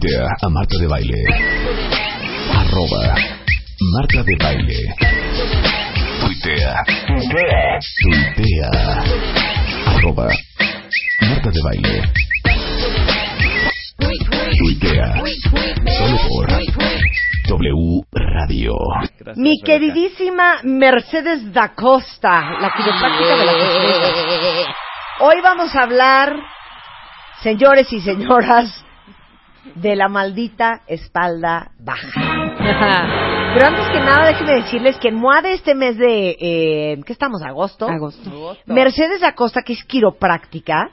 Tuitea a Marta de Baile. Arroba Marta de Baile. Tuitea. Tuitea. Arroba Marta de Baile. Tuitea. Solo por W Radio. Mi queridísima Mercedes da Costa, la quiropráctica de la Costa. Hoy vamos a hablar, señores y señoras, de la maldita espalda baja. Pero antes que nada, déjenme decirles que en MOA de este mes de, eh, ¿qué estamos? ¿Agosto? Agosto. Mercedes Acosta, que es quiropráctica,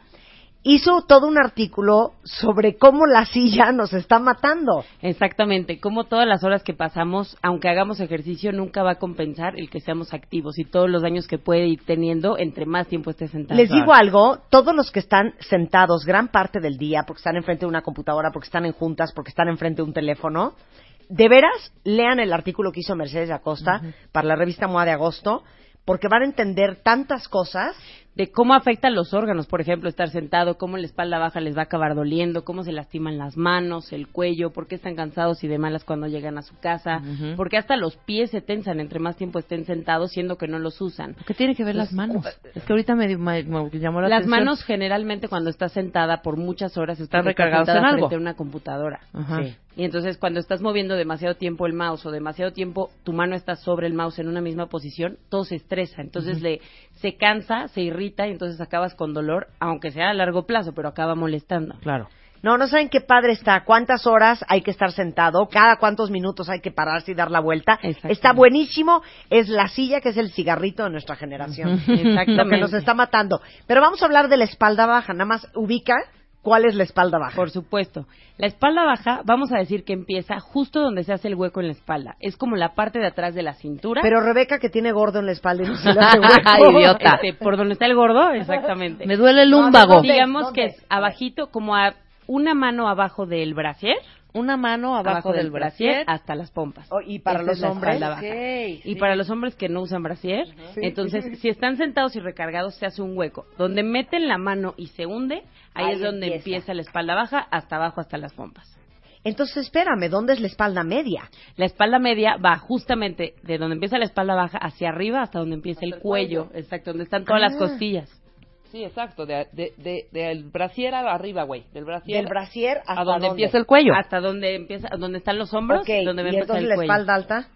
hizo todo un artículo sobre cómo la silla nos está matando. Exactamente, como todas las horas que pasamos, aunque hagamos ejercicio, nunca va a compensar el que seamos activos y todos los daños que puede ir teniendo entre más tiempo esté sentado. Les digo algo, todos los que están sentados gran parte del día, porque están enfrente de una computadora, porque están en juntas, porque están enfrente de un teléfono, de veras, lean el artículo que hizo Mercedes Acosta para la revista MOA de agosto, porque van a entender tantas cosas de cómo afecta a los órganos, por ejemplo, estar sentado, cómo la espalda baja les va a acabar doliendo, cómo se lastiman las manos, el cuello, por qué están cansados y de malas cuando llegan a su casa, por qué hasta los pies se tensan entre más tiempo estén sentados, siendo que no los usan. ¿Qué tiene que ver las manos? Es que ahorita me, me- me llamó la Las atención. manos generalmente cuando estás sentada por muchas horas Están porque recargadas en algo. frente a una computadora. Ajá. Sí. Y entonces cuando estás moviendo demasiado tiempo el mouse o demasiado tiempo tu mano está sobre el mouse en una misma posición, todo se estresa. Entonces le se cansa, se irrita y entonces acabas con dolor, aunque sea a largo plazo, pero acaba molestando. Claro. No, no saben qué padre está, cuántas horas hay que estar sentado, cada cuántos minutos hay que pararse y dar la vuelta. Está buenísimo, es la silla que es el cigarrito de nuestra generación. Lo que Exactamente. nos está matando. Pero vamos a hablar de la espalda baja, nada más ubica cuál es la espalda baja. Por supuesto. La espalda baja, vamos a decir que empieza justo donde se hace el hueco en la espalda. Es como la parte de atrás de la cintura. Pero Rebeca que tiene gordo en la espalda y no se le hace hueco. Idiota. Este, por donde está el gordo, exactamente. Me duele el No, lumbago. ¿dónde? Digamos que es abajito, como a una mano abajo del brasier, Una mano abajo, del brasier. hasta las pompas. Oh, y para los hombres. Y sí. para los hombres que no usan brasier, entonces si están sentados y recargados se hace un hueco. Donde meten la mano y se hunde, ahí, Ahí es donde empieza. empieza. la espalda baja hasta abajo hasta las pompas. Entonces, espérame, ¿dónde es la espalda media? La espalda media va justamente de donde empieza la espalda baja hacia arriba hasta donde empieza el, cuello. exacto, donde están todas las Ah. costillas. Sí, exacto, de, de, de- del brasier arriba, güey, del brasier. Del brasier hasta a donde dónde? empieza el cuello. Hasta donde empieza, donde están los hombros, donde va y entonces el la cuello. espalda alta.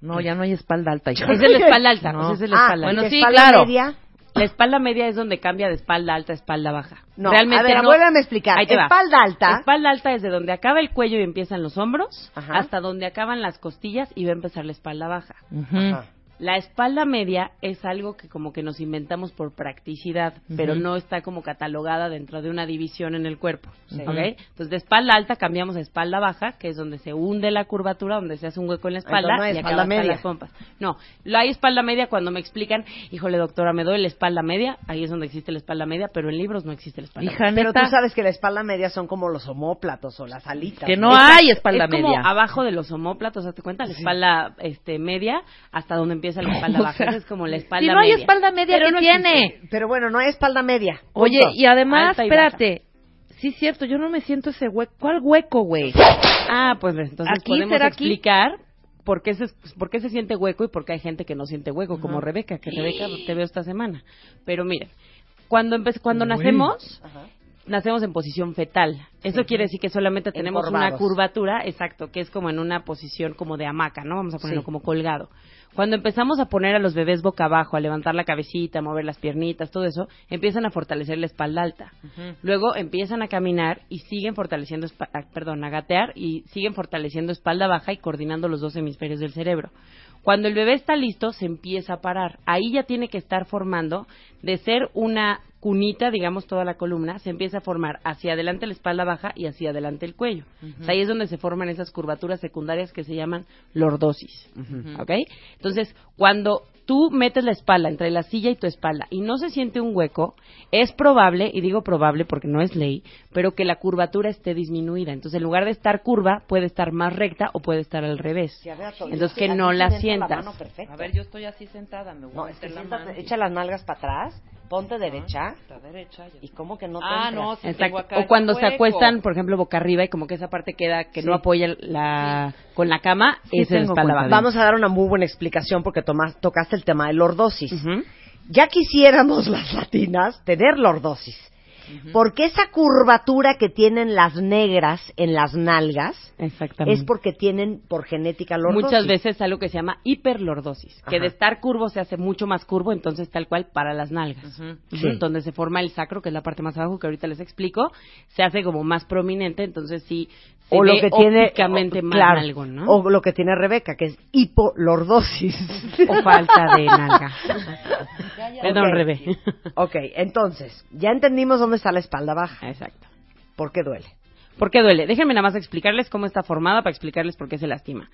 No, ya no hay espalda alta. hija. Es la espalda alta, No. esa es la ah, espalda ¿y alta. la sí, espalda claro. media. La espalda media es donde cambia de espalda alta a espalda baja. No, Realmente a ver, no. vuélveme a explicar. Ahí te va. Espalda alta. Espalda alta es de donde acaba el cuello y empiezan los hombros, Ajá. hasta donde acaban las costillas y va a empezar la espalda baja. Ajá. La espalda media es algo que como que nos inventamos por practicidad, pero no está como catalogada dentro de una división en el cuerpo. ¿ok? Entonces de espalda alta cambiamos a espalda baja, que es donde se hunde la curvatura, donde se hace un hueco en la espalda no hay y espalda acaba hasta media. las pompas. No, lo hay espalda media cuando me explican, híjole doctora, me doy la espalda media, ahí es donde existe la espalda media, pero en libros no existe la espalda Hija, Pero tú sabes que la espalda media son como los homóplatos o las alitas. que no hay espalda es como media. abajo de los homóplatos, ¿te cuenta? La espalda este, media hasta donde empieza la espalda O baja. sea, es como la espalda si no hay media. espalda media, Pero ¿qué no tiene? existe. Pero bueno, no hay espalda media. Oye, y además, baja. espérate. Sí, es cierto, yo no me siento ese hueco. ¿Cuál hueco, güey? Ah, pues entonces ¿Aquí? podemos ¿Será aquí? explicar por qué, se, por qué se siente hueco y por qué hay gente que no siente hueco, como Rebeca, que Rebeca te veo esta semana. Pero miren, cuando, cuando nacemos, nacemos en posición fetal. Eso quiere decir que solamente tenemos una curvatura, exacto, que es como en una posición como de hamaca, ¿no? Vamos a ponerlo Sí. como colgado. Cuando empezamos a poner a los bebés boca abajo, a levantar la cabecita, a mover las piernitas, todo eso, empiezan a fortalecer la espalda alta. Luego empiezan a caminar y siguen fortaleciendo, ah, perdón, a gatear y siguen fortaleciendo espalda baja y coordinando los dos hemisferios del cerebro. Cuando el bebé está listo, se empieza a parar. Ahí ya tiene que estar formando de ser una cunita, digamos, toda la columna, se empieza a formar hacia adelante la espalda baja y hacia adelante el cuello. O sea, ahí es donde se forman esas curvaturas secundarias que se llaman lordosis. ¿Ok? Entonces, cuando tú metes la espalda entre la silla y tu espalda y no se siente un hueco, es probable, y digo probable porque no es ley, pero que la curvatura esté disminuida. Entonces, en lugar de estar curva, puede estar más recta o puede estar al revés. Sí, a ver, Antonio, Entonces, que no la entra sientas. mano perfecto. A ver, yo estoy así sentada, me voy No, a es que meter la siéntate, mano. echa las nalgas para atrás, ponte derecha. Está derecha. ya. ¿Y cómo que no te Ah, entra? no, sí tengo acá O cuando se hueco. acuestan, por ejemplo, boca arriba y como que esa parte queda que Sí. no apoya la con la cama, Sí esa es espalda baja. Vamos a dar una muy buena explicación porque tomas- tocaste el tema de lordosis. Ya quisiéramos las latinas tener lordosis. Porque esa curvatura que tienen las negras en las nalgas Exactamente. es porque tienen por genética lordosis. Muchas veces algo que se llama hiperlordosis, que de estar curvo se hace mucho más curvo, entonces tal cual para las nalgas. Sí. Donde se forma el sacro, que es la parte más abajo, que ahorita les explico, se hace como más prominente, entonces sí se o lo que tiene o- más claro, ¿no? o lo que tiene Rebeca que es hipolordosis O falta de nalga. Perdón, Ok. Rebe. ok entonces ya entendimos dónde está la espalda baja Exacto. ¿por qué duele? ¿Por qué duele? Déjenme nada más explicarles cómo está formada para explicarles por qué se lastima.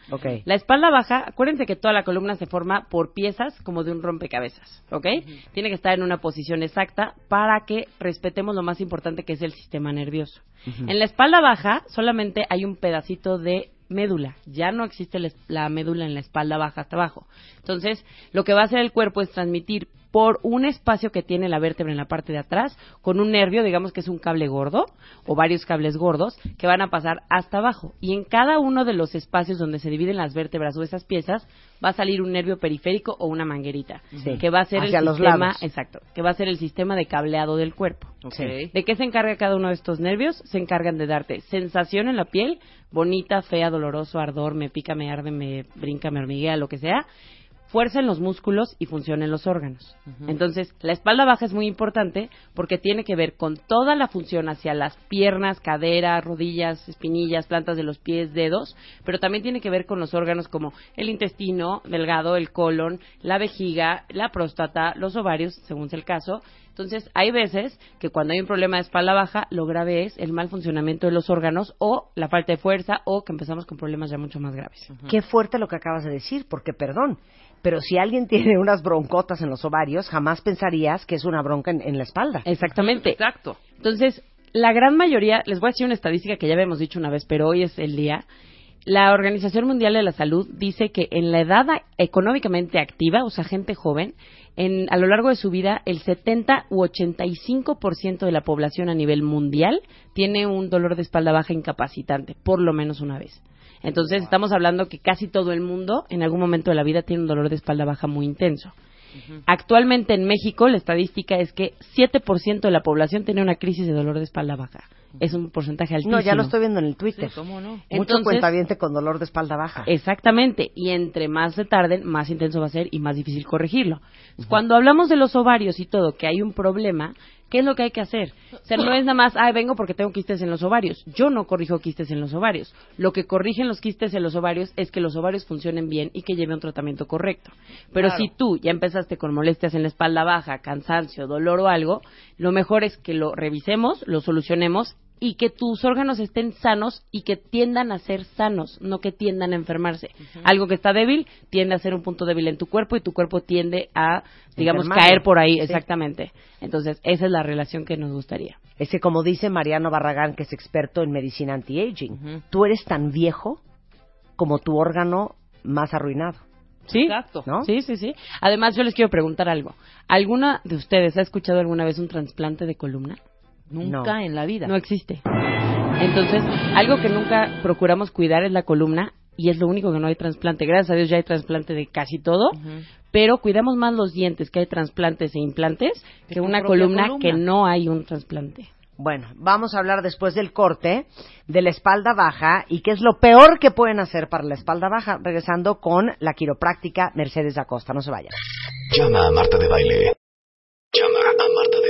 La espalda baja, acuérdense que toda la columna se forma por piezas como de un rompecabezas, ¿ok? Tiene que estar en una posición exacta para que respetemos lo más importante que es el sistema nervioso. En la espalda baja solamente hay un pedacito de médula, ya no existe la médula en la espalda baja hasta abajo. Entonces, lo que va a hacer el cuerpo es transmitir por un espacio que tiene la vértebra en la parte de atrás, con un nervio, digamos que es un cable gordo, o varios cables gordos, que van a pasar hasta abajo. Y en cada uno de los espacios donde se dividen las vértebras o esas piezas, va a salir un nervio periférico o una manguerita, Sí. que va a ser Hacia el los sistema, lados. exacto, que va a ser el sistema de cableado del cuerpo. ¿De qué se encarga cada uno de estos nervios? Se encargan de darte sensación en la piel, bonita, fea, doloroso, ardor, me pica, me arde, me brinca, me hormiguea, lo que sea. Fuerza en los músculos y función en los órganos. Entonces, la espalda baja es muy importante porque tiene que ver con toda la función hacia las piernas, cadera, rodillas, espinillas, plantas de los pies, dedos, pero también tiene que ver con los órganos como el intestino delgado, el colon, la vejiga, la próstata, los ovarios, según sea el caso. Entonces, hay veces que cuando hay un problema de espalda baja, lo grave es el mal funcionamiento de los órganos o la falta de fuerza o que empezamos con problemas ya mucho más graves. Qué fuerte lo que acabas de decir, porque perdón, pero si alguien tiene unas broncotas en los ovarios, jamás pensarías que es una bronca en, en la espalda. Exactamente. Exacto. Entonces, la gran mayoría, les voy a decir una estadística que ya habíamos dicho una vez, pero hoy es el día. La Organización Mundial de la Salud dice que en la edad económicamente activa, o sea, gente joven, en, a lo largo de su vida, el 70 u 85% de la población a nivel mundial tiene un dolor de espalda baja incapacitante, por lo menos una vez. Entonces, estamos hablando que casi todo el mundo, en algún momento de la vida, tiene un dolor de espalda baja muy intenso. Actualmente en México la estadística es que 7% de la población tiene una crisis de dolor de espalda baja. Es un porcentaje altísimo. No, ya lo estoy viendo en el Twitter. Sí, ¿cómo no? Mucho Entonces- cuentaviente con dolor de espalda baja. Exactamente, y entre más se tarden, más intenso va a ser y más difícil corregirlo. Cuando hablamos de los ovarios y todo, que hay un problema, ¿qué es lo que hay que hacer? O sea, no es nada más, ay, vengo porque tengo quistes en los ovarios. Yo no corrijo quistes en los ovarios. Lo que corrigen los quistes en los ovarios es que los ovarios funcionen bien y que lleve un tratamiento correcto. Pero Claro. si tú ya empezaste con molestias en la espalda baja, cansancio, dolor o algo, lo mejor es que lo revisemos, lo solucionemos y que tus órganos estén sanos y que tiendan a ser sanos, no que tiendan a enfermarse. Algo que está débil tiende a ser un punto débil en tu cuerpo y tu cuerpo tiende a, digamos, caer por ahí, Sí. exactamente. Entonces, esa es la relación que nos gustaría. Es que como dice Mariano Barragán, que es experto en medicina anti-aging, tú eres tan viejo como tu órgano más arruinado. ¿Sí? Exacto. ¿No? Sí, sí, sí. Además, yo les quiero preguntar algo. ¿Alguna de ustedes ha escuchado alguna vez un trasplante de columna? Nunca No. en la vida. No existe. Entonces, algo que nunca procuramos cuidar es la columna y es lo único que no hay trasplante. Gracias a Dios ya hay trasplante de casi todo, pero cuidamos más los dientes, que hay trasplantes e implantes, Que una columna, columna. que no hay un trasplante. Bueno, vamos a hablar después del corte de la espalda baja y qué es lo peor que pueden hacer para la espalda baja, regresando con la quiropráctica Mercedes Acosta. No se vayan. Llama a Marta de Baile. Llama a Marta de.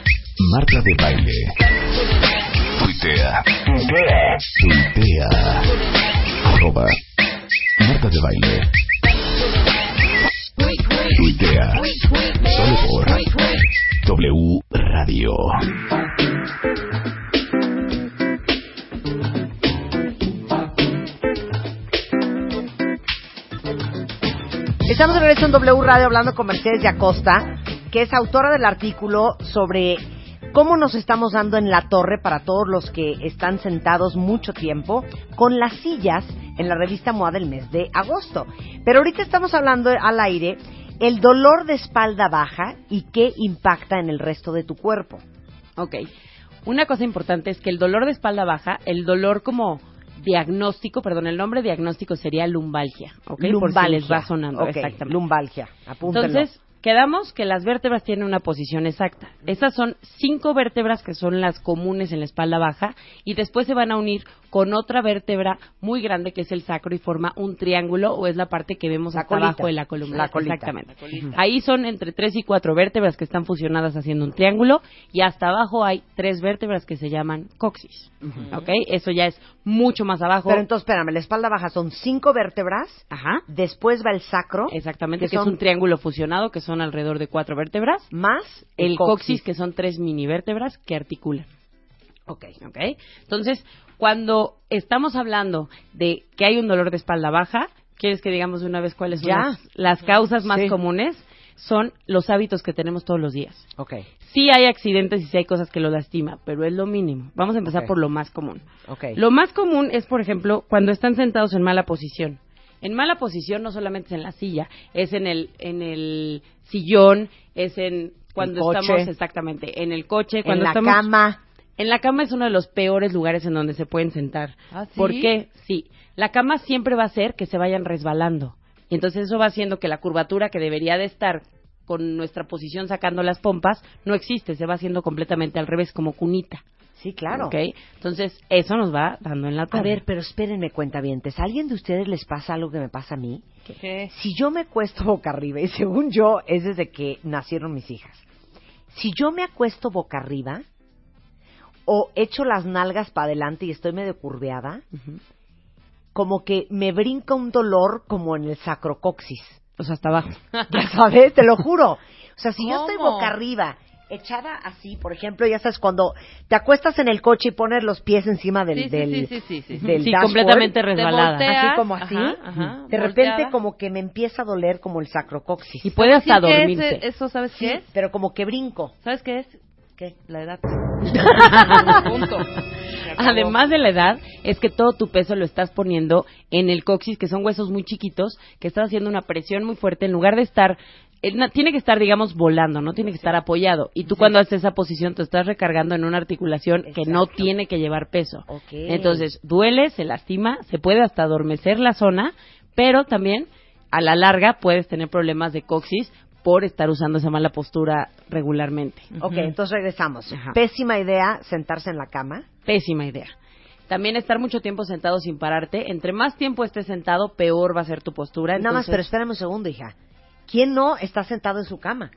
Marta de baile. Tuitea. Tuitea. Tuitea. Arroba. Marta de baile. Tuitea. Solo por W Radio. Estamos en regreso en W Radio hablando con Mercedes de Acosta, que es autora del artículo sobre cómo nos estamos dando en la torre para todos los que están sentados mucho tiempo con las sillas en la revista MOA del mes de agosto. Pero ahorita estamos hablando al aire el dolor de espalda baja y qué impacta en el resto de tu cuerpo. Ok. Una cosa importante es que el dolor de espalda baja, el dolor como diagnóstico, perdón, el nombre diagnóstico sería lumbalgia, ¿ok? Por si les va sonando, Ok, exactamente. Lumbalgia, apúntenlo. Entonces, quedamos que las vértebras tienen una posición exacta. Esas son cinco vértebras que son las comunes en la espalda baja y después se van a unir con otra vértebra muy grande que es el sacro y forma un triángulo o es la parte que vemos colita. abajo de la columna. La colita. Exactamente. La. Ahí son entre tres y cuatro vértebras que están fusionadas haciendo un triángulo y hasta abajo hay tres vértebras que se llaman coxis. ¿Ok? Eso ya es mucho más abajo. Pero entonces, espérame, la espalda baja son cinco vértebras, Ajá. después va el sacro, Exactamente, que que, son- es un triángulo fusionado que son alrededor de cuatro vértebras. más El coxis, que son tres mini vértebras que articulan. Ok. ¿Ok? Entonces, cuando estamos hablando de que hay un dolor de espalda baja, ¿quieres que digamos de una vez cuáles son Ya. las, las causas más Sí. comunes? Son los hábitos que tenemos todos los días. Ok, Sí hay accidentes y sí hay cosas que lo lastima, pero es lo mínimo. Vamos a empezar por lo más común. ok. Lo más común es, por ejemplo, cuando están sentados en mala posición. En mala posición no solamente es en la silla, es en el, en el sillón, es en cuando estamos exactamente en el coche, cuando en la estamos cama. En la cama es uno de los peores lugares en donde se pueden sentar. ¿Ah, sí? ¿Por qué? Sí. La cama siempre va a hacer que se vayan resbalando. Y entonces eso va haciendo que la curvatura que debería de estar con nuestra posición sacando las pompas no existe, se va haciendo completamente al revés, como cunita. Sí, claro. ¿Ok? Entonces eso nos va dando en la A torre. ver, pero espérenme, cuentavientes. ¿A alguien de ustedes les pasa algo que me pasa a mí? ¿Qué? Si yo me acuesto boca arriba, y según yo es desde que nacieron mis hijas, si yo me acuesto boca arriba o echo las nalgas para adelante y estoy medio curveada, como que me brinca un dolor como en el sacrocoxis. O sea, hasta abajo. Ya sabes, te lo juro. O sea, si yo estoy boca arriba, echada así, por ejemplo, ya sabes, cuando te acuestas en el coche y pones los pies encima del, Sí, del, sí, sí, sí, del dashboard, completamente Te resbalada. volteas, así como así, ajá, ajá, de volteada. repente como que me empieza a doler como el sacrocoxis. Y puede hasta ¿Sabes qué es dormirse. eso sabes qué es? pero como que brinco. ¿Sabes qué es? ¿Qué? La edad. Punto. Además de la edad, es que todo tu peso lo estás poniendo en el coxis, que son huesos muy chiquitos, que estás haciendo una presión muy fuerte en lugar de estar. eh, Tiene que estar, digamos, volando, no tiene que estar apoyado. Y tú, cuando haces esa posición, te estás recargando en una articulación que no tiene que llevar peso. Entonces, duele, se lastima, se puede hasta adormecer la zona, pero también a la larga puedes tener problemas de coxis por estar usando esa mala postura regularmente. Ok, entonces regresamos. Ajá. Pésima idea sentarse en la cama. Pésima idea. También estar mucho tiempo sentado sin pararte. Entre más tiempo estés sentado, peor va a ser tu postura. Nada más, pero espérame un segundo, hija. ¿Quién no está sentado en su cama?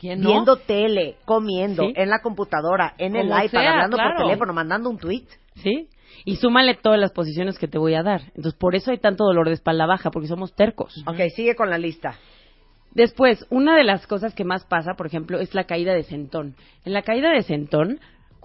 ¿Quién no? Viendo tele, comiendo, Sí. en la computadora, en el iPad, sea, hablando claro. por teléfono, mandando un tweet. ¿Sí? Y súmale todas las posiciones que te voy a dar. Entonces, por eso hay tanto dolor de espalda baja, porque somos tercos. Ok, sigue con la lista. Después, una de las cosas que más pasa, por ejemplo, es la caída de sentón. En la caída de sentón, con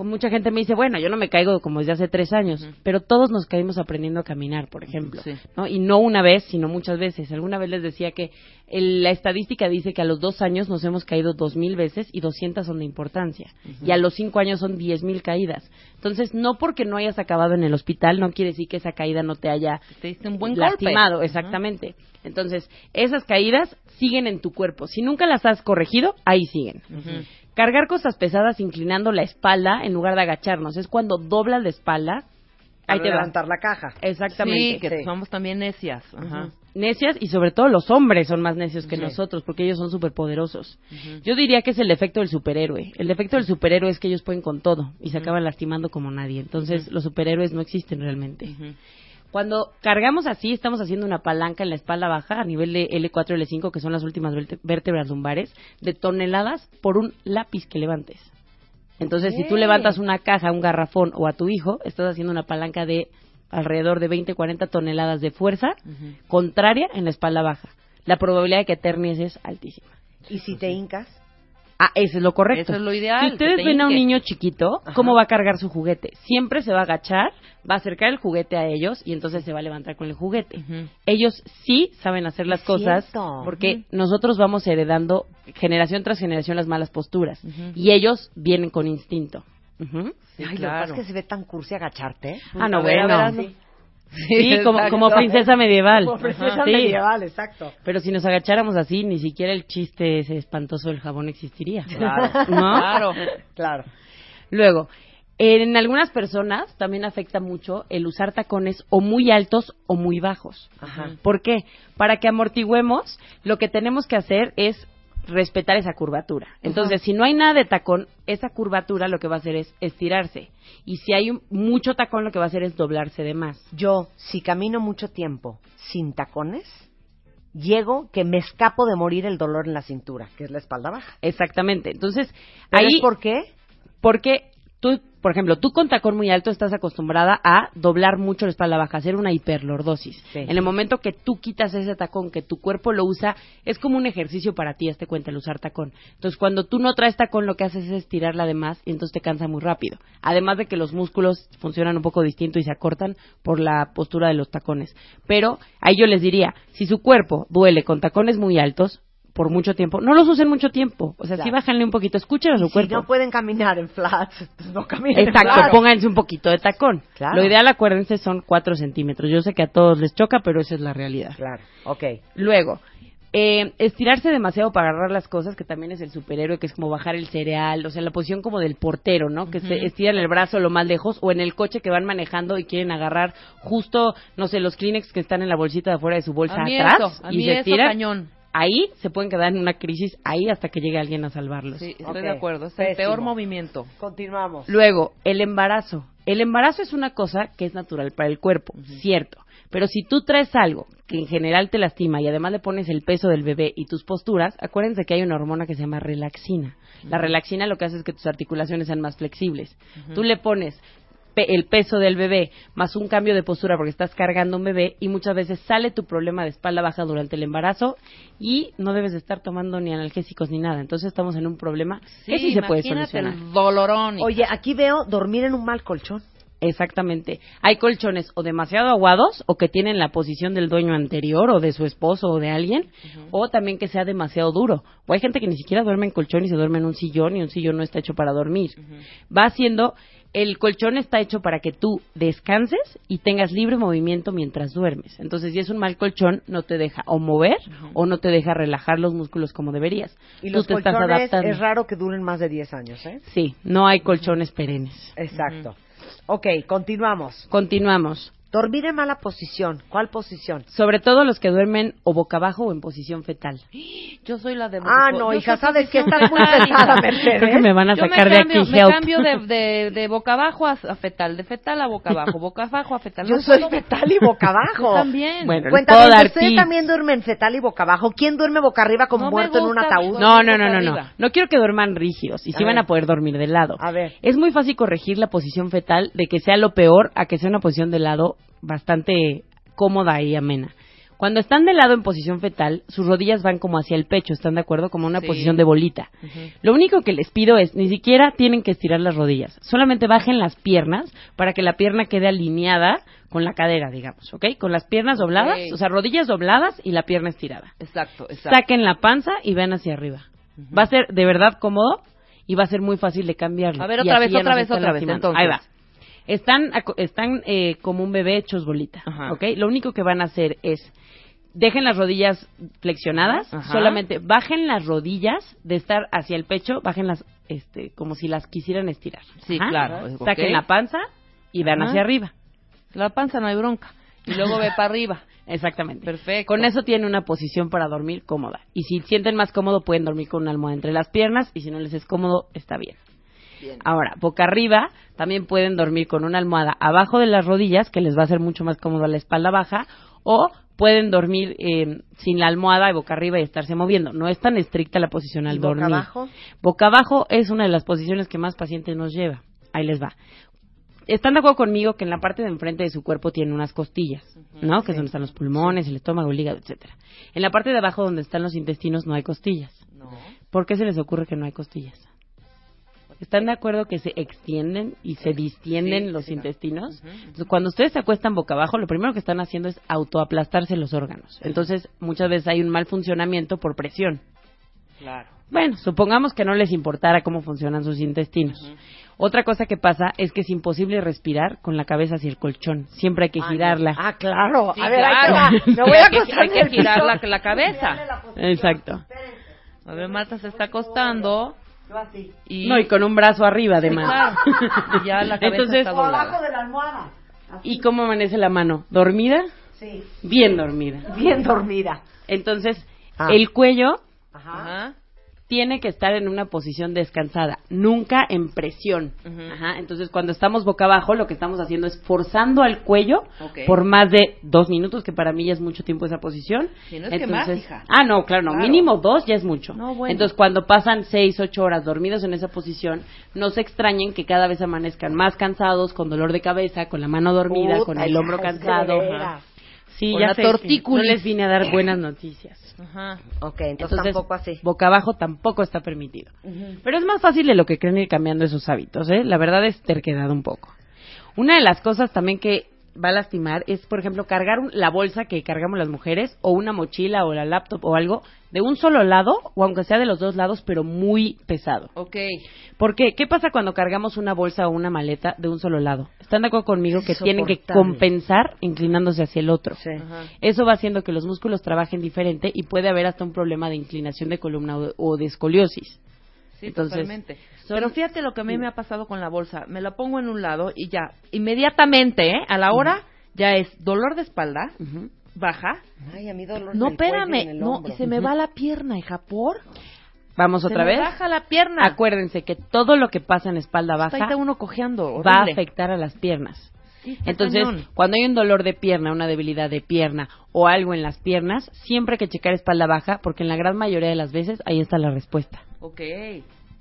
mucha gente me dice, bueno, yo no me caigo como desde hace tres años, pero todos nos caímos aprendiendo a caminar, por ejemplo. Sí. ¿no? Y no una vez, sino muchas veces. Alguna vez les decía que el- la estadística dice que a los dos años nos hemos caído dos mil veces y 200 son de importancia. Y a los cinco años son diez mil caídas. Entonces, no porque no hayas acabado en el hospital, no quiere decir que esa caída no te haya Te diste un buen lastimado, golpe. exactamente. Entonces, esas caídas siguen en tu cuerpo. Si nunca las has corregido, ahí siguen. Cargar cosas pesadas inclinando la espalda en lugar de agacharnos. Es cuando doblas la espalda. Ahí Para te va. levantar la caja. Exactamente. Sí, que Sí. somos también necias. Ajá. Necias y sobre todo los hombres son más necios que Sí. nosotros porque ellos son superpoderosos. Yo diría que es el defecto del superhéroe. El defecto del superhéroe es que ellos pueden con todo y se acaban lastimando como nadie. Entonces los superhéroes no existen realmente. Cuando cargamos así, estamos haciendo una palanca en la espalda baja a nivel de L4 y L5, que son las últimas vértebras lumbares, de toneladas por un lápiz que levantes. Entonces, si tú levantas una caja, un garrafón o a tu hijo, estás haciendo una palanca de alrededor de 20, 40 toneladas de fuerza contraria en la espalda baja. La probabilidad de que ternies es altísima. ¿Y si te hincas? Ah, eso es lo correcto. Eso es lo ideal, Si ustedes ven a un niño chiquito, ¿cómo va a cargar su juguete? Siempre se va a agachar, va a acercar el juguete a ellos y entonces se va a levantar con el juguete. Ellos sí saben hacer las Es cosas cierto. porque nosotros vamos heredando generación tras generación las malas posturas y ellos vienen con instinto. Sí, Ay, lo que pasa es que se ve tan cursi agacharte. Ah, no, A ver, a bueno. ver, hazlo. Sí, como, como princesa medieval. Como princesa Ajá. Sí. medieval, exacto. Pero si nos agacháramos así, ni siquiera el chiste ese espantoso del jabón existiría. Claro, ¿No? claro. Claro. Luego, en algunas personas también afecta mucho el usar tacones o muy altos o muy bajos. Ajá. ¿Por qué? Para que amortigüemos, lo que tenemos que hacer es respetar esa curvatura. Entonces, si no hay nada de tacón, esa curvatura lo que va a hacer es estirarse. Y si hay un- mucho tacón, lo que va a hacer es doblarse de más. Yo, si camino mucho tiempo sin tacones, llego que me escapo de morir el dolor en la cintura, que es la espalda baja. Exactamente. Entonces, ¿Pero ahí por qué? Porque tú, por ejemplo, tú con tacón muy alto estás acostumbrada a doblar mucho la espalda baja, hacer una hiperlordosis. Sí. En el momento que tú quitas ese tacón, que tu cuerpo lo usa, es como un ejercicio para ti, este cuenta, el usar tacón. Entonces, cuando tú no traes tacón, lo que haces es estirarla de más y entonces te cansa muy rápido. Además de que los músculos funcionan un poco distinto y se acortan por la postura de los tacones. Pero ahí yo les diría, si su cuerpo duele con tacones muy altos, por mucho tiempo, no los usen mucho tiempo. O sea, sí Claro. bájanle un poquito, escuchen a su Si cuerpo. no pueden caminar en flats, pues no caminen en Exacto, flats. pónganse un poquito de tacón. Claro. Lo ideal, acuérdense, son 4 centímetros. Yo sé que a todos les choca, pero esa es la realidad. Claro, ok. Luego, eh, estirarse demasiado para agarrar las cosas, que también es el superhéroe, que es como bajar el cereal, o sea, la posición como del portero, ¿no? Que se estiran el brazo lo más lejos, o en el coche que van manejando y quieren agarrar justo, no sé, los Kleenex que están en la bolsita de afuera de su bolsa A mí atrás eso, a y mí se eso cañón. Ahí se pueden quedar en una crisis, ahí hasta que llegue alguien a salvarlos. Sí, estoy de acuerdo. Es el pésimo. peor movimiento. Continuamos. Luego, el embarazo. El embarazo es una cosa que es natural para el cuerpo, cierto. Pero si tú traes algo que en general te lastima y además le pones el peso del bebé y tus posturas, acuérdense que hay una hormona que se llama relaxina. La relaxina lo que hace es que tus articulaciones sean más flexibles. Tú le pones pe- el peso del bebé más un cambio de postura porque estás cargando un bebé y muchas veces sale tu problema de espalda baja durante el embarazo y no debes de estar tomando ni analgésicos ni nada. Entonces estamos en un problema que sí se puede solucionar. el dolorón. Oye, aquí veo dormir en un mal colchón. Exactamente. Hay colchones o demasiado aguados o que tienen la posición del dueño anterior o de su esposo o de alguien, o también que sea demasiado duro. O hay gente que ni siquiera duerme en colchón y se duerme en un sillón y un sillón no está hecho para dormir. Va haciendo, el colchón está hecho para que tú descanses y tengas libre movimiento mientras duermes. Entonces, si es un mal colchón, no te deja o mover o no te deja relajar los músculos como deberías. Y Tú los te estás colchones adaptando. es raro que duren más de 10 años, ¿eh? Sí, no hay colchones perennes. Exacto. Ok, continuamos. Continuamos. Dormir en mala posición. ¿Cuál posición? Sobre todo los que duermen o boca abajo o en posición fetal. Yo soy la de... Ah, no, yo hija, soy sabes que estás muy pesada, hija. Mercedes. Creo que me van a Yo me sacar de cambio, aquí. me help. cambio de, de, de boca abajo a, fetal, de fetal a boca abajo, boca abajo a fetal. Yo No soy fetal y boca abajo. Yo también. Bueno, Cuéntame, puedo dar ¿ustedes tips. también duermen fetal y boca abajo? ¿Quién duerme boca arriba como No muerto en un gusta, ataúd? No, no, no, boca no, no. No quiero que duerman rígidos y A sí van a poder dormir de lado. A ver. Es muy fácil corregir la posición fetal de que sea lo peor a que sea una posición de lado bastante cómoda y amena. Cuando están de lado en posición fetal, sus rodillas van como hacia el pecho, ¿están de acuerdo? Como una Sí. posición de bolita. Lo único que les pido es, ni siquiera tienen que estirar las rodillas, solamente bajen las piernas para que la pierna quede alineada con la cadera, digamos, ¿ok? Con las piernas dobladas, o sea, rodillas dobladas y la pierna estirada. Exacto, exacto. Saquen la panza y vean hacia arriba. Va a ser de verdad cómodo y va a ser muy fácil de cambiarlo. A ver, otra vez, otra vez, otra vez, entonces. Ahí va. Están, están eh, como un bebé hechos bolita, Ajá. ¿ok? Lo único que van a hacer es dejen las rodillas flexionadas, Ajá. solamente bajen las rodillas de estar hacia el pecho, bájenlas este, como si las quisieran estirar. Sí, Ajá. claro. Saquen la panza y vean Ajá. hacia arriba. La panza no hay bronca. Y luego ve para arriba. Exactamente. Perfecto. Con eso tienen una posición para dormir cómoda. Y si sienten más cómodo, pueden dormir con una almohada entre las piernas. Y si no les es cómodo, está bien. Ahora, boca arriba, también pueden dormir con una almohada abajo de las rodillas, que les va a hacer mucho más cómodo a la espalda baja. O pueden dormir eh, sin la almohada y boca arriba y estarse moviendo. No es tan estricta la posición al ¿Y boca dormir. abajo? Boca abajo es una de las posiciones que más pacientes nos lleva. Ahí les va. Están de acuerdo conmigo que en la parte de enfrente de su cuerpo tiene unas costillas, ¿no? Que es donde están los pulmones, el estómago, el hígado, etcétera. En la parte de abajo donde están los intestinos no hay costillas. No. ¿por qué se les ocurre que no hay costillas? ¿Están de acuerdo que se extienden y se distienden Sí, los sí, intestinos? Entonces, cuando ustedes se acuestan boca abajo, lo primero que están haciendo es autoaplastarse los órganos. Entonces, muchas veces hay un mal funcionamiento por presión. Claro. Bueno, supongamos que no les importara cómo funcionan sus intestinos. Otra cosa que pasa es que es imposible respirar con la cabeza hacia el colchón. Siempre hay que girarla. Ah, claro. Sí, a ver, claro. va. Me voy a Hay que- acostar hay que girar la- la cabeza. La. Exacto. A ver, Marta se está acostando Yo así. y... No, y con un brazo arriba, además. Claro. Y ya la cabeza Entonces, está abajo de la almohada. Así. ¿Y cómo amanece la mano? ¿Dormida? Sí. Bien dormida. Bien dormida. Entonces, Ah. el cuello Ajá. Tiene que estar en una posición descansada, nunca en presión. Ajá, entonces, cuando estamos boca abajo, lo que estamos haciendo es forzando al cuello por más de dos minutos, que para mí ya es mucho tiempo esa posición. Sí, no es que más, hija. Ah, no, claro, no, Claro. mínimo dos ya es mucho. No, bueno. Entonces, cuando pasan seis, ocho horas dormidos en esa posición, no se extrañen que cada vez amanezcan más cansados, con dolor de cabeza, con la mano dormida, Puta, con el hombro cansado. Sí, Con ya la sé tortícolis. No les vine a dar buenas noticias. Ajá. Ok, entonces, Entonces, tampoco así. boca abajo tampoco está permitido. Pero es más fácil de lo que creen ir cambiando esos hábitos, ¿eh? La verdad es terquedad un poco. Una de las cosas también que va a lastimar es, por ejemplo, cargar un- la bolsa que cargamos las mujeres o una mochila o la laptop o algo de un solo lado o aunque sea de los dos lados, pero muy pesado. Ok. ¿Por qué? ¿Qué pasa cuando cargamos una bolsa o una maleta de un solo lado? ¿Están de acuerdo conmigo que tienen que compensar inclinándose hacia el otro? Sí. Ajá. Eso va haciendo que los músculos trabajen diferente y puede haber hasta un problema de inclinación de columna o, o de escoliosis. Sí, Entonces, totalmente. son- Pero fíjate lo que a mí me ha pasado con la bolsa. Me la pongo en un lado y ya, inmediatamente, ¿eh? a la hora, ya es dolor de espalda, baja. Ay, a mí dolor No, en espérame, el no, y se me va la pierna, hija, ¿por? Vamos Se otra me vez. baja la pierna. Acuérdense que todo lo que pasa en espalda baja está uno cojeando, va a afectar a las piernas. Sí, Entonces, cañón. cuando hay un dolor de pierna, una debilidad de pierna o algo en las piernas, siempre hay que checar espalda baja porque en la gran mayoría de las veces ahí está la respuesta. Ok,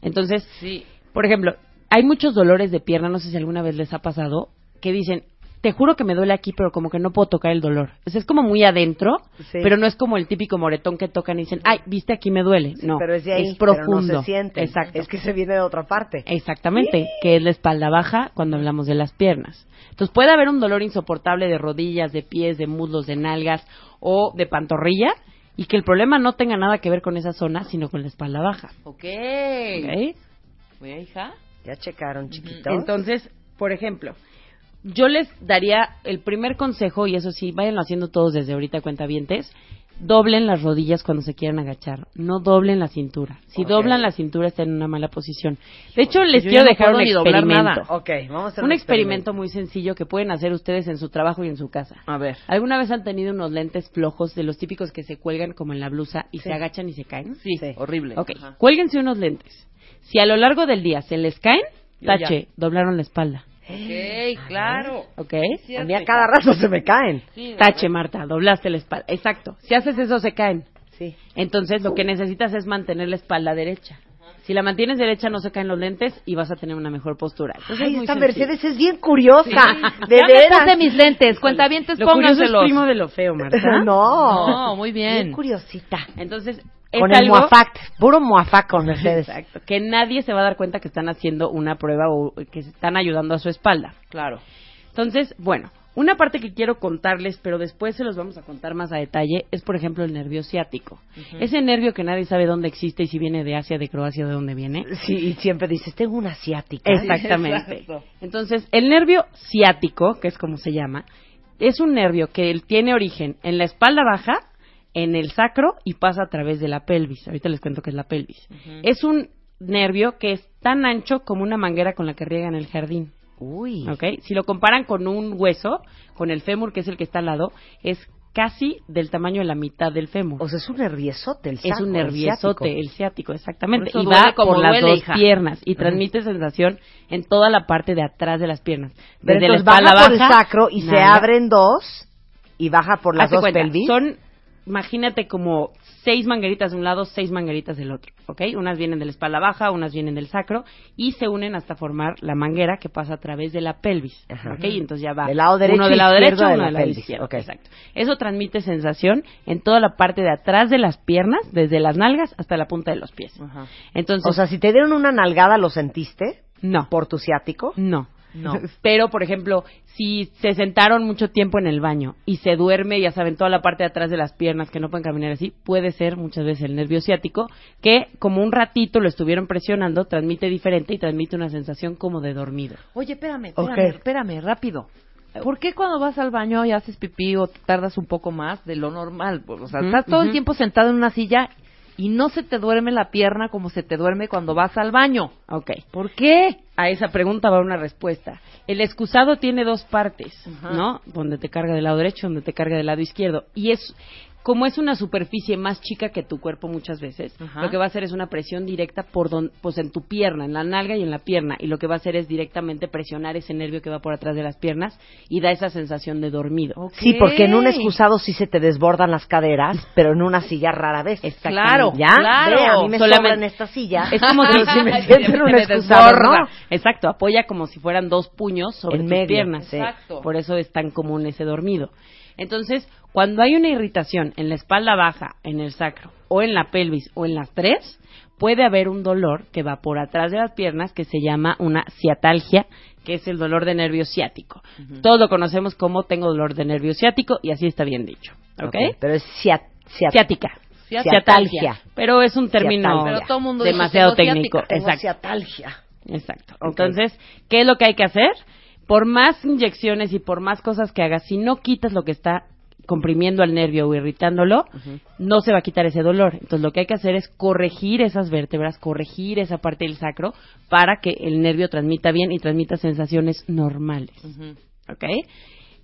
Entonces, sí. por ejemplo, hay muchos dolores de pierna, no sé si alguna vez les ha pasado, que dicen, te juro que me duele aquí, pero como que no puedo tocar el dolor. O sea, es como muy adentro, Sí. pero no es como el típico moretón que tocan y dicen, ay, viste aquí me duele. Sí, no, pero es de ahí, es profundo. pero no se siente. Exacto. Es que se viene de otra parte. Exactamente, que es la espalda baja cuando hablamos de las piernas. Entonces puede haber un dolor insoportable de rodillas, de pies, de muslos, de nalgas o de pantorrilla y que el problema no tenga nada que ver con esa zona, sino con la espalda baja. Ok. ¿ok? Voy, hija. Ya checaron, chiquitos. Entonces, por ejemplo, yo les daría el primer consejo, y eso sí, váyanlo haciendo todos desde ahorita, cuentavientes, doblen las rodillas cuando se quieran agachar, no doblen la cintura. Si doblan la cintura está en una mala posición. De hecho, les yo quiero no dejar un experimento. vamos a hacer Un experimento muy sencillo que pueden hacer ustedes en su trabajo y en su casa. A ver. ¿Alguna vez han tenido unos lentes flojos de los típicos que se cuelgan como en la blusa y Sí. se agachan y se caen? Sí, Sí. horrible. Ok, Ajá. cuélguense unos lentes. Si a lo largo del día se les caen, tache, doblaron la espalda. Ok, claro. ¿Ok? A mí a cada rato se me caen. Sí, Tache, Marta, doblaste la espalda. Exacto. Si haces eso, se caen. Sí. Entonces, lo que necesitas es mantener la espalda derecha. Si la mantienes derecha, no se caen los lentes y vas a tener una mejor postura. Entonces, Ay, es esta sencillo. Mercedes es bien curiosa. De ya me veras. puse mis lentes, cuentavientes, Lo curioso es pónganselos. primo de lo feo, Marta. no. No, muy bien. Bien curiosita. Entonces, es Con el algo... Moafac. Puro Moafac con Mercedes. Exacto. Que nadie se va a dar cuenta que están haciendo una prueba o que están ayudando a su espalda. Claro. Entonces, bueno, una parte que quiero contarles, pero después se los vamos a contar más a detalle, es por ejemplo el nervio ciático. Ese nervio que nadie sabe dónde existe y si viene de Asia, de Croacia de dónde viene. Sí, y siempre dices, tengo una asiática. Exactamente. Exacto. Entonces, el nervio ciático, que es como se llama, es un nervio que tiene origen en la espalda baja, en el sacro y pasa a través de la pelvis. Ahorita les cuento qué es la pelvis. Es un nervio que es tan ancho como una manguera con la que riegan el jardín. Uy. ¿ok? Si lo comparan con un hueso, con el fémur, que es el que está al lado, es casi del tamaño de la mitad del fémur. O sea, es un nerviesote el es saco, un el nerviesote, ciático. el ciático, exactamente. Y va como por las dos hija. piernas y transmite sensación en toda la parte de atrás de las piernas. Pero Desde la entonces baja espalda por el sacro y se nalga. abren dos y baja por las Hazte dos cuenta, pelvis. Son, imagínate como seis mangueritas de un lado, seis mangueritas del otro, ¿ok? Unas vienen de la espalda baja, unas vienen del sacro y se unen hasta formar la manguera que pasa a través de la pelvis, Ajá. ¿ok? Y entonces ya va Del lado derecho uno del lado derecho, de uno la del lado pelvis, izquierdo, exacto. Eso transmite sensación en toda la parte de atrás de las piernas, desde las nalgas hasta la punta de los pies. Ajá. Entonces, O sea, si te dieron una nalgada, ¿lo sentiste? no. ¿Por tu ciático? No. No. Pero, por ejemplo, si se sentaron mucho tiempo en el baño y se duerme, ya saben, toda la parte de atrás de las piernas que no pueden caminar así, puede ser muchas veces el nervio ciático, que como un ratito lo estuvieron presionando, transmite diferente y transmite una sensación como de dormido. Oye, espérame, espérame, espérame, rápido. ¿Por qué cuando vas al baño y haces pipí o te tardas un poco más de lo normal? O sea, estás todo el tiempo sentado en una silla y no se te duerme la pierna como se te duerme cuando vas al baño. Ok. ¿Por qué? A esa pregunta va una respuesta. El excusado tiene dos partes, Ajá. ¿no? Donde te carga del lado derecho, donde te carga del lado izquierdo. Y es, como es una superficie más chica que tu cuerpo muchas veces, Ajá. lo que va a hacer es una presión directa por don, pues en tu pierna, en la nalga y en la pierna. Y lo que va a hacer es directamente presionar ese nervio que va por atrás de las piernas y da esa sensación de dormido. Sí, porque en un excusado sí se te desbordan las caderas, pero en una silla rara vez. Claro, ¿Ya? claro. Ve, a mí me Solamente- en esta silla. Es como si, me siento en un excusado. ¿no? Exacto, apoya como si fueran dos puños sobre En tus medio, piernas. Exacto. Por eso es tan común ese dormido. Entonces, cuando hay una irritación en la espalda baja, en el sacro, o en la pelvis, o en las tres, puede haber un dolor que va por atrás de las piernas que se llama una ciatalgia, que es el dolor de nervio ciático. Todos lo conocemos como tengo dolor de nervio ciático y así está bien dicho. ¿Ok? Pero es ciat, ciat- Ciática. Ciatalgia. Pero es un término Ciatalgia. Pero todo mundo dice, demasiado "Tengo técnico. ciática". Tengo Exacto. ciatalgia. Exacto. Entonces, ¿qué es lo que hay que hacer? Por más inyecciones y por más cosas que hagas, si no quitas lo que está comprimiendo al nervio o irritándolo, no se va a quitar ese dolor. Entonces, lo que hay que hacer es corregir esas vértebras, corregir esa parte del sacro para que el nervio transmita bien y transmita sensaciones normales. ¿Ok?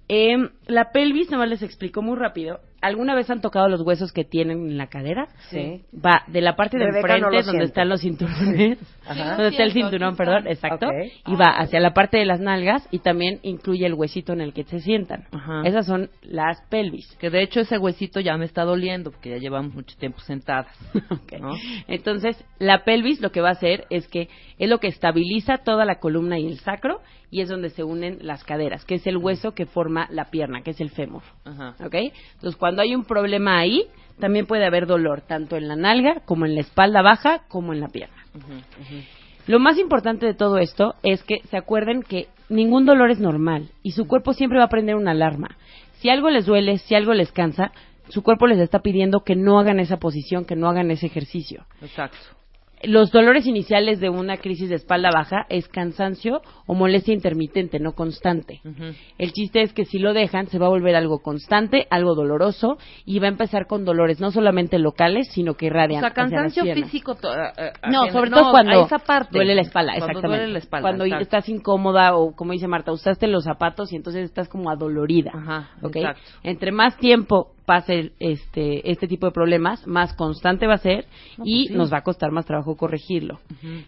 Em, la pelvis, nomás les explico muy rápido. ¿Alguna vez han tocado los huesos que tienen en la cadera? Sí. Va de la parte de Rebeca no enfrente, donde están los cinturones, Ajá. donde está el cinturón, perdón, exacto, y va hacia la parte de las nalgas y también incluye el huesito en el que se sientan. Ajá. Esas son las pelvis. Que de hecho ese huesito ya me está doliendo porque ya llevamos mucho tiempo sentadas. Ok. ¿No? Entonces, la pelvis lo que va a hacer es que es lo que estabiliza toda la columna y el sacro y es donde se unen las caderas, que es el hueso que forma la pierna, que es el fémur. Ajá. ¿Ok? Entonces, cuando hay un problema ahí, también puede haber dolor, tanto en la nalga, como en la espalda baja, como en la pierna. Lo más importante de todo esto es que se acuerden que ningún dolor es normal y su cuerpo siempre va a prender una alarma. Si algo les duele, si algo les cansa, su cuerpo les está pidiendo que no hagan esa posición, que no hagan ese ejercicio. Exacto. Los dolores iniciales de una crisis de espalda baja es cansancio o molestia intermitente, no constante. El chiste es que si lo dejan, se va a volver algo constante, algo doloroso y va a empezar con dolores no solamente locales, sino que O irradian. sea, hacia las cansancio físico. a- a- No, sobre No, todo cuando esa parte. duele la espalda, Cuando exactamente. duele la espalda. Cuando exacto. estás incómoda o, como dice Marta, usaste los zapatos y entonces estás como adolorida. Ajá, ¿ok? exacto. Entre más tiempo pase este, este tipo de problemas, más constante va a ser No, y pues sí. nos va a costar más trabajo corregirlo.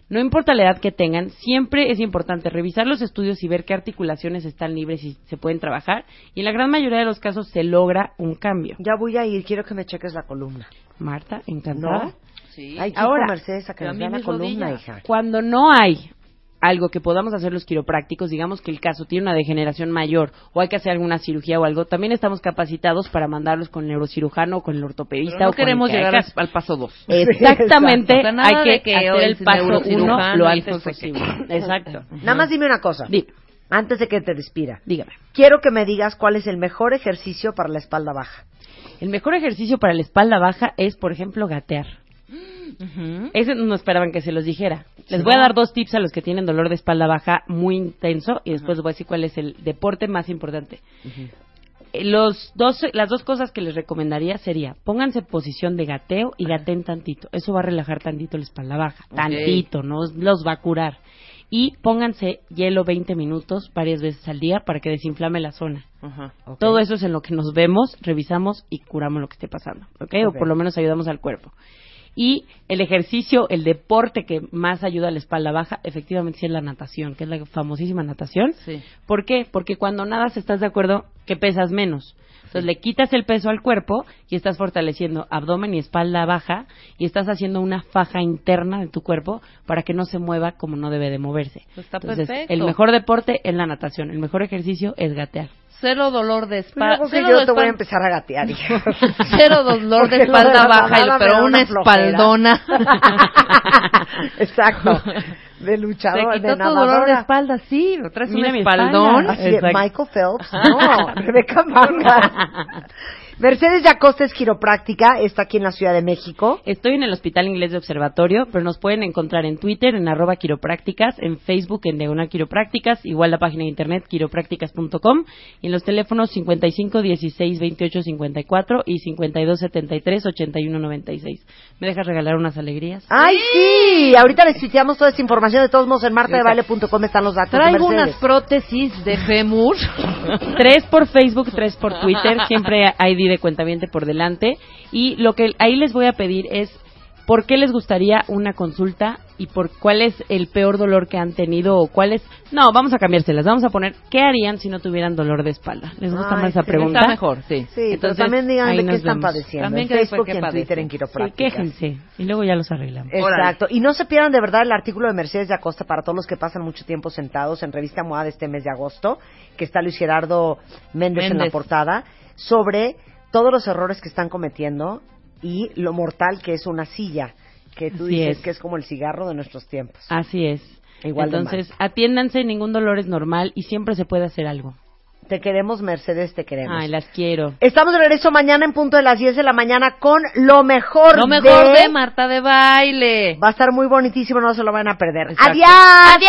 No importa la edad que tengan, siempre es importante revisar los estudios y ver qué articulaciones están libres y se pueden trabajar. Y en la gran mayoría de los casos se logra un cambio. Ya voy a ir, quiero que me cheques la columna. Marta, encantada. ¿No? Sí. Ay, Ahora, Mercedes, a que nos la columna, hija. Cuando no hay algo que podamos hacer los quiroprácticos, digamos que el caso tiene una degeneración mayor o hay que hacer alguna cirugía o algo, también estamos capacitados para mandarlos con el neurocirujano o con el ortopedista Pero no o con el queremos que llegar al, al paso dos. Exactamente, O sea, nada hay que, hacer el paso uno neurocirujano lo y antes posible. Exacto. Nada más dime una cosa, Dime, antes de que te despida. dígame. Quiero que me digas cuál es el mejor ejercicio para la espalda baja. El mejor ejercicio para la espalda baja es, por ejemplo, gatear. Ujú. Ese no esperaban que se los dijera. Les voy a dar dos tips a los que tienen dolor de espalda baja muy intenso y después les voy a decir cuál es el deporte más importante. Eh, Los dos, las dos cosas que les recomendaría sería pónganse posición de gateo y gateen tantito. Eso va a relajar tantito la espalda baja. Tantito, no los va a curar. Y pónganse hielo 20 minutos varias veces al día para que desinflame la zona. Ajá. Todo eso es en lo que nos vemos, revisamos y curamos lo que esté pasando, ¿ok? O por lo menos ayudamos al cuerpo. Y el ejercicio, el deporte que más ayuda a la espalda baja, efectivamente sí es la natación, que es la famosísima natación. Sí. ¿Por qué? Porque cuando nadas estás de acuerdo que pesas menos. Entonces le quitas el peso al cuerpo y estás fortaleciendo abdomen y espalda baja y estás haciendo una faja interna de tu cuerpo para que no se mueva como no debe de moverse. Pues está Entonces, perfecto. el mejor deporte es la natación, el mejor ejercicio es gatear. Cero dolor de Yo espalda. creo que Cero, yo de te voy a empezar a gatear. hija. cero dolor de de espalda la baja, y- pero una flojera. espaldona. Exacto. De Se luchador, quitó de tu dolor de espalda, sí, lo traes Mira un mi espaldón. Así de. Michael Phelps, no, Rebeca Mangas. Mercedes Yacosta es quiropráctica, está aquí en la Ciudad de México. Estoy en el Hospital Inglés de Observatorio, pero nos pueden encontrar en Twitter, en arroba quiroprácticas, en Facebook, en Diagonal Quiroprácticas, igual la página de internet quiroprácticas.com y en los teléfonos 55 16 28 54 y 52 73 81 96. ¿Me dejas regalar unas alegrías? ¡Ay, sí! Ahorita les tuiteamos toda esta información. De todos modos, en martadebaile.com están los datos Traigo unas prótesis de fémur. tres por Facebook, tres por Twitter, siempre De cuentaviente por delante. Y lo que ahí les voy a pedir es, ¿por qué les gustaría una consulta y por cuál es el peor dolor que han tenido o cuál es... No, vamos a cambiárselas, vamos a poner, ¿qué harían si no tuvieran dolor de espalda? ¿Les gusta Ay, más esa sí, pregunta? Está mejor, sí. Sí, pero Entonces, también digan de qué están vemos. padeciendo. También en Facebook y en padecen. Twitter en Sí, quiropráctica. quéjense y luego ya los arreglamos. Exacto. Y no se pierdan de verdad el artículo de Mercedes de Acosta para todos los que pasan mucho tiempo sentados en Revista MOA de este mes de agosto, que está Luis Gerardo Méndez, en la portada, sobre todos los errores que están cometiendo y lo mortal que es una silla, que tú Así dices es. que es como el cigarro de nuestros tiempos. Así es. Igual de Entonces, atiéndanse, ningún dolor es normal y siempre se puede hacer algo. Te queremos, Mercedes, te queremos. Ay, las quiero. Estamos de regreso mañana en punto de las 10 de la mañana con lo mejor, Lo mejor de Marta de baile. Va a estar muy bonitísimo, no se lo van a perder. Exacto. ¡Adiós! Adiós.